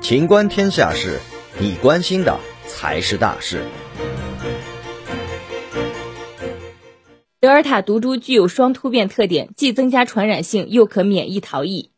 情观天下事，你关心的才是大事。德尔塔毒株具有双突变特点，既增加传染性，又可免疫逃逸。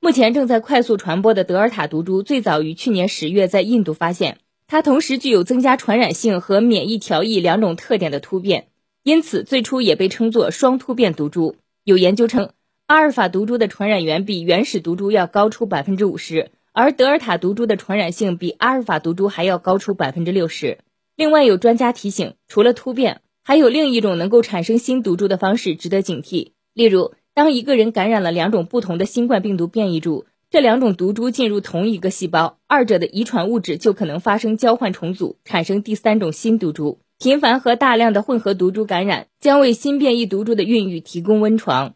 目前正在快速传播的德尔塔毒株，最早于去年十月在印度发现。它同时具有增加传染性和免疫调抑两种特点的突变，因此最初也被称作双突变毒株。有研究称，阿尔法毒株的传染源比原始毒株要高出百分之五十，而德尔塔毒株的传染性比阿尔法毒株还要高出百分之六十。另外，有专家提醒，除了突变，还有另一种能够产生新毒株的方式值得警惕。例如，当一个人感染了两种不同的新冠病毒变异株，这两种毒株进入同一个细胞，二者的遗传物质就可能发生交换重组，产生第三种新毒株。频繁和大量的混合毒株感染，将为新变异毒株的孕育提供温床。